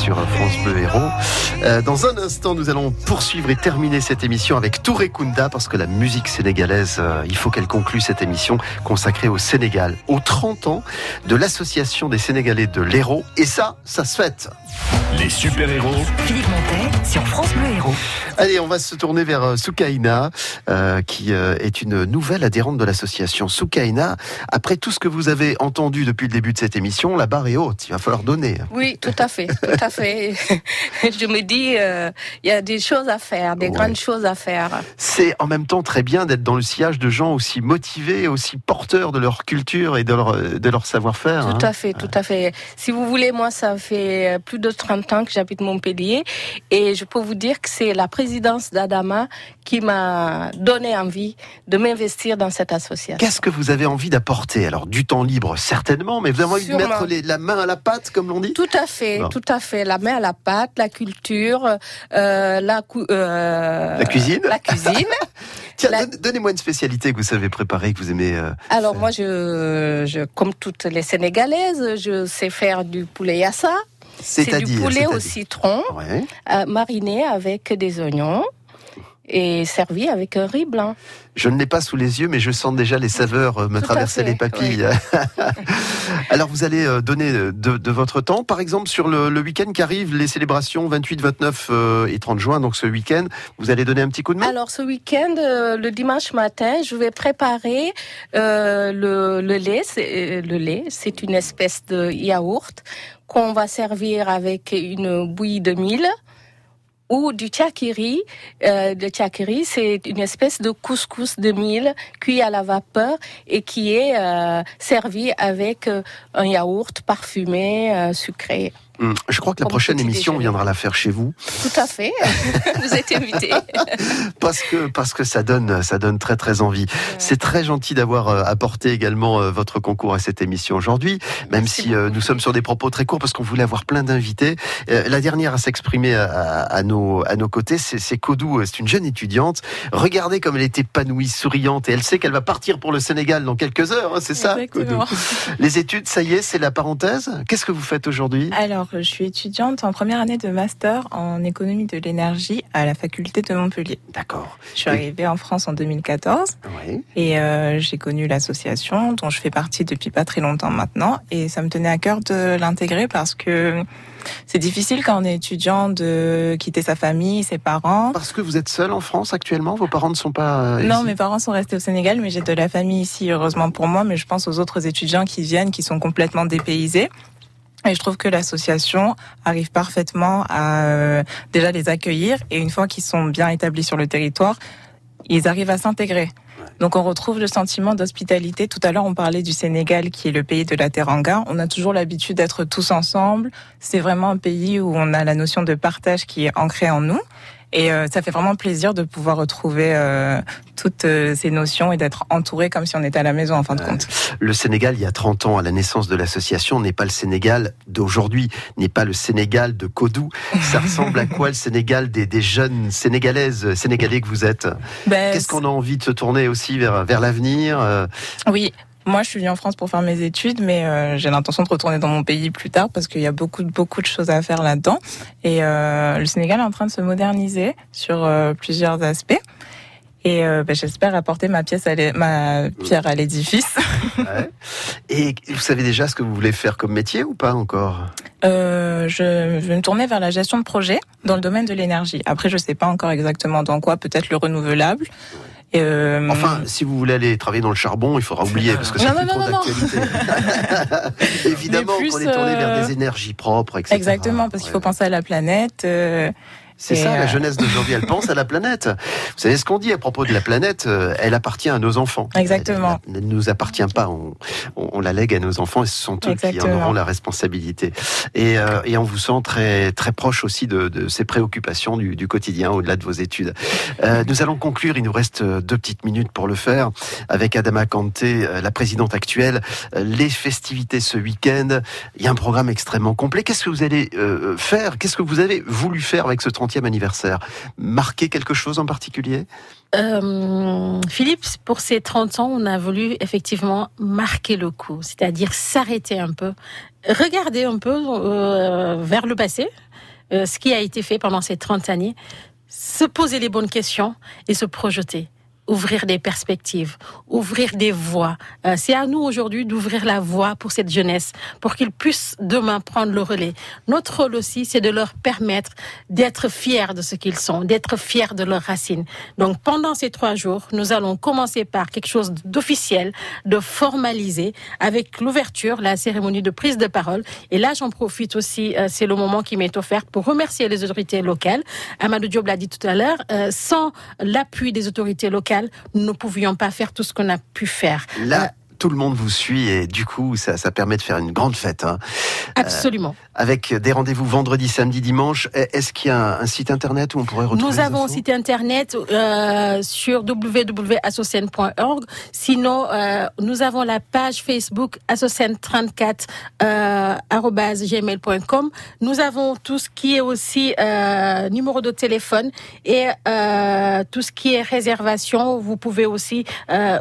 sur France Bleu Héros. Euh, dans un instant, nous allons poursuivre et terminer cette émission avec Touré Kunda parce que la musique sénégalaise, euh, il faut qu'elle conclue cette émission consacrée au Sénégal, aux 30 ans de l'association des Sénégalais de l'Hérault. Et ça, ça se fête. Les super-héros. Philippe Montet sur France Bleu Héros. Allez, on va se tourner vers euh, Soukaina, euh, qui euh, est une nouvelle adhérente de l'association. Soukaina, après tout ce que vous avez entendu depuis le début de cette émission, la barre est haute. Il va falloir donner. Oui, tout à fait, tout à fait. Je me dis, euh, il y a des choses à faire, des Ouais. grandes choses à faire. C'est en même temps très bien d'être dans le sillage de gens aussi motivés, aussi porteurs de leur culture et de leur, de leur savoir-faire. Tout hein. à fait, tout à fait. Si vous voulez, moi, ça fait plus de 30 ans que j'habite Montpellier et je peux vous dire que c'est la présidence d'Adama qui m'a donné envie de m'investir dans cette association. Qu'est-ce que vous avez envie d'apporter? Alors, du temps libre, certainement, mais vous avez envie de mettre les- la main à la pâte, comme l'on dit? Tout à fait, tout à fait. La main à la pâte, la culture, euh, la, euh, La cuisine La cuisine. Tiens, donne- donnez-moi une spécialité que vous savez préparer, que vous aimez. euh, Alors moi, je, je, comme toutes les Sénégalaises, je sais faire du poulet yassa. C'est du poulet au citron, Ouais. euh, mariné avec des oignons et servi avec un riz blanc. Je ne l'ai pas sous les yeux, mais je sens déjà les saveurs euh, me Tout traverser fait, les papilles. Alors, vous allez euh, donner de, de votre temps, par exemple, sur le, le week-end qui arrive, les célébrations 28, 29 euh, et 30 juin, donc ce week-end, vous allez donner un petit coup de main? Alors ce week-end, euh, le dimanche matin, je vais préparer euh, le, le lait. Le lait, c'est une espèce de yaourt qu'on va servir avec une bouillie de mil ou du tchakiri. Euh, le tchakiri, c'est une espèce de couscous de mil cuit à la vapeur et qui est euh, servi avec euh, un yaourt parfumé, euh, sucré. Hum, je crois que la prochaine émission, on viendra la faire chez vous. Tout à fait. vous êtes invité. parce que parce que ça donne ça donne très très envie. C'est très gentil d'avoir euh, apporté également euh, votre concours à cette émission aujourd'hui, même si euh, nous sommes sur des propos très courts parce qu'on voulait avoir plein d'invités. La dernière à s'exprimer à, nos à nos côtés, c'est Kodou. C'est une jeune étudiante. Regardez comme elle est épanouie, souriante, et elle sait qu'elle va partir pour le Sénégal dans quelques heures. Hein, c'est ça, Kodou? Les études, ça y est, c'est la parenthèse. Qu'est-ce que vous faites aujourd'hui? Alors, je suis étudiante en première année de master en économie de l'énergie à la faculté de Montpellier. D'accord. Je suis arrivée en France en 2014 oui. et euh, j'ai connu l'association dont je fais partie depuis pas très longtemps maintenant et ça me tenait à cœur de l'intégrer parce que c'est difficile quand on est étudiant de quitter sa famille, ses parents. Parce que vous êtes seule en France actuellement? Vos parents ne sont pas... Euh, non, mes parents sont restés au Sénégal, mais j'ai de la famille ici, heureusement pour moi, mais je pense aux autres étudiants qui viennent, qui sont complètement dépaysés. Et je trouve que l'association arrive parfaitement à euh, déjà les accueillir et une fois qu'ils sont bien établis sur le territoire, ils arrivent à s'intégrer. Donc on retrouve le sentiment d'hospitalité. Tout à l'heure, on parlait du Sénégal qui est le pays de la teranga. On a toujours l'habitude d'être tous ensemble. C'est vraiment un pays où on a la notion de partage qui est ancrée en nous. Et euh, ça fait vraiment plaisir de pouvoir retrouver euh, toutes euh, ces notions et d'être entouré comme si on était à la maison en fin de compte. Le Sénégal, il y a 30 ans, à la naissance de l'association, n'est pas le Sénégal d'aujourd'hui, n'est pas le Sénégal de Kodou. Ça ressemble à quoi le Sénégal des, des jeunes Sénégalaises, Sénégalais que vous êtes? Ben, Qu'est-ce qu'on a envie de se tourner aussi vers, vers l'avenir Oui, moi, je suis venue en France pour faire mes études, mais euh, j'ai l'intention de retourner dans mon pays plus tard parce qu'il y a beaucoup, beaucoup de choses à faire là-dedans. Et euh, le Sénégal est en train de se moderniser sur euh, plusieurs aspects. Et ben, j'espère apporter ma pièce, à ma pierre à l'édifice. Ouais. Et vous savez déjà ce que vous voulez faire comme métier ou pas encore? Je, je, vais me tourner vers la gestion de projet dans le domaine de l'énergie. Après, je sais pas encore exactement dans quoi. Peut-être le renouvelable. Euh, enfin, si vous voulez aller travailler dans le charbon, il faudra oublier parce que c'est plus trop d'actualité. Évidemment qu'on est tourné vers des euh, énergies propres, etc. Exactement, parce qu'il faut penser à la planète. Euh, c'est ça, la euh, jeunesse d'aujourd'hui, elle pense à la planète. Vous savez ce qu'on dit à propos de la planète euh, Elle appartient à nos enfants. Exactement. Elle, ne nous appartient pas. On, on, la lègue à nos enfants et ce sont eux qui en auront la responsabilité. Et, euh, et, on vous sent très très proche aussi de, de ces préoccupations du, du quotidien au-delà de vos études. Euh, nous allons conclure. Il nous reste deux petites minutes pour le faire avec Adama Kanté, la présidente actuelle. Les festivités ce week-end. Il y a un programme extrêmement complet. Qu'est-ce que vous allez faire? Qu'est-ce que vous avez voulu faire avec ce 30e anniversaire. Marquer quelque chose en particulier? Euh, Philippe, pour ces 30 ans, on a voulu effectivement marquer le coup, c'est-à-dire s'arrêter un peu, regarder un peu euh, vers le passé, euh, ce qui a été fait pendant ces 30 années, se poser les bonnes questions et se projeter ouvrir des perspectives, ouvrir des voies. Euh, c'est à nous aujourd'hui d'ouvrir la voie pour cette jeunesse, pour qu'ils puissent demain prendre le relais. Notre rôle aussi, c'est de leur permettre d'être fiers de ce qu'ils sont, d'être fiers de leurs racines. Donc pendant ces trois jours, nous allons commencer par quelque chose d'officiel, de formalisé, avec l'ouverture, la cérémonie de prise de parole. Et là, j'en profite aussi, euh, c'est le moment qui m'est offert pour remercier les autorités locales. Amadou Diop l'a dit tout à l'heure, euh, sans l'appui des autorités locales, nous ne pouvions pas faire tout ce qu'on a pu faire. Là, tout le monde vous suit et du coup, ça, ça permet de faire une grande fête. Hein. Absolument. Euh, avec des rendez-vous vendredi, samedi, dimanche. Est-ce qu'il y a un, site internet où on pourrait retrouver Nous avons un site internet euh, sur www.assocen.org. Sinon, euh, nous avons la page Facebook assocen34 euh, gmail.com. Nous avons tout ce qui est aussi euh, numéro de téléphone et euh, tout ce qui est réservation. Vous pouvez aussi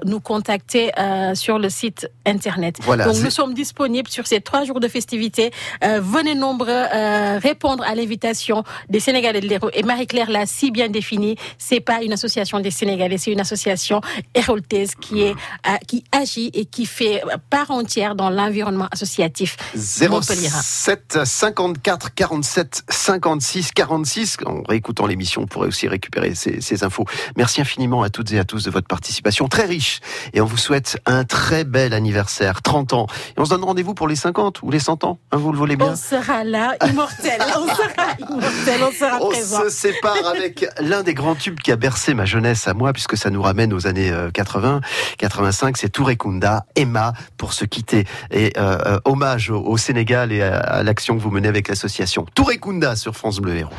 nous contacter sur le site internet. Voilà, Donc nous sommes disponibles sur ces trois jours de festivités. Euh, venez nombreux euh, répondre à l'invitation des Sénégalais de l'Hérault. Et Marie-Claire l'a si bien défini, c'est pas une association des Sénégalais, c'est une association héroltaise qui est euh, qui agit et qui fait part entière dans l'environnement associatif 07 54 47 56 46. En réécoutant l'émission, on pourrait aussi récupérer ces, ces infos. Merci infiniment à toutes et à tous de votre participation très riche et on vous souhaite un très bel anniversaire, 30 ans. Et on se donne rendez-vous pour les 50 ou les 100 ans, hein, vous le voulez bien On sera là, immortel. on sera immortel, on sera On présent. se sépare avec l'un des grands tubes qui a bercé ma jeunesse à moi, puisque ça nous ramène aux années euh, 80, 85, c'est Touré Kunda, Emma, pour se quitter. Et euh, euh, hommage au, au Sénégal et à, à l'action que vous menez avec l'association. Touré Kunda sur France Bleu Héros.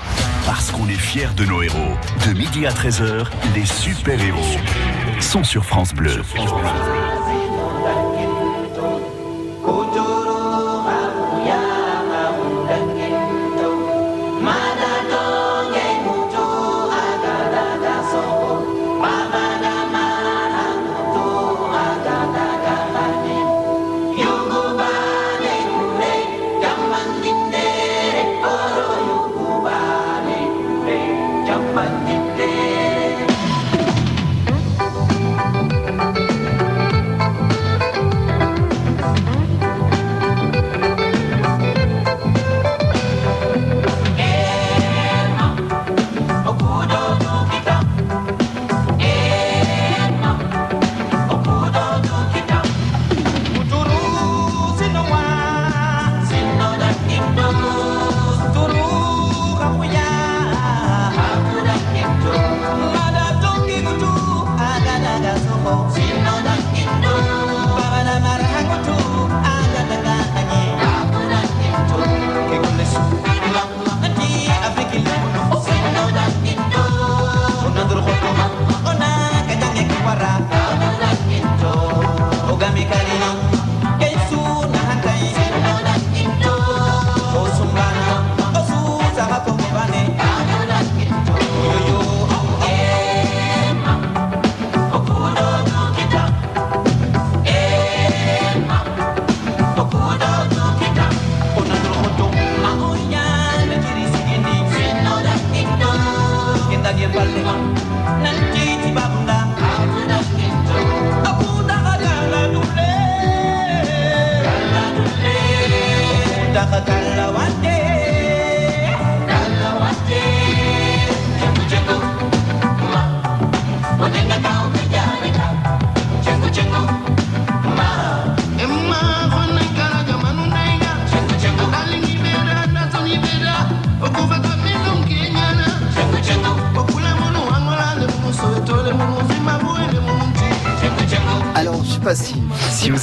Parce qu'on est fiers de nos héros. De midi à 13h, les super-héros sont sur France Bleu.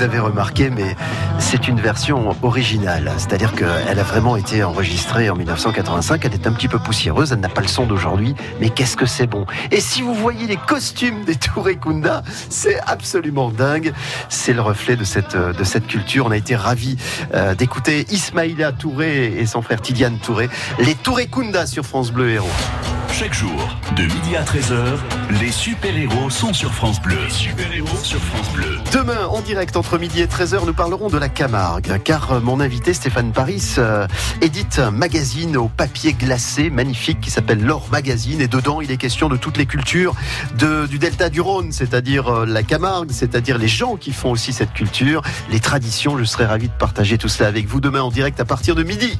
Vous avez remarqué, mais c'est une version originale. C'est-à-dire qu'elle a vraiment été enregistrée en 1985. Elle est un petit peu poussiéreuse. Elle n'a pas le son d'aujourd'hui. Mais qu'est-ce que c'est bon. Et si vous voyez les costumes des Touré Kunda, c'est absolument dingue. C'est le reflet de cette, de cette culture. On a été ravis euh, d'écouter Ismaïla Touré et son frère Tidiane Touré. Les Touré Kunda sur France Bleu Héros. Chaque jour, de midi à 13h, les super-héros sont sur France Bleu. Les super-héros sur France Bleu. Demain, en direct entre midi et 13h, nous parlerons de la Camargue, car mon invité Stéphane Paris euh, édite un magazine au papier glacé magnifique qui s'appelle L'Or Magazine, et dedans il est question de toutes les cultures de, du delta du Rhône, c'est-à-dire euh, la Camargue, c'est-à-dire les gens qui font aussi cette culture, les traditions. Je serai ravi de partager tout cela avec vous demain en direct à partir de midi.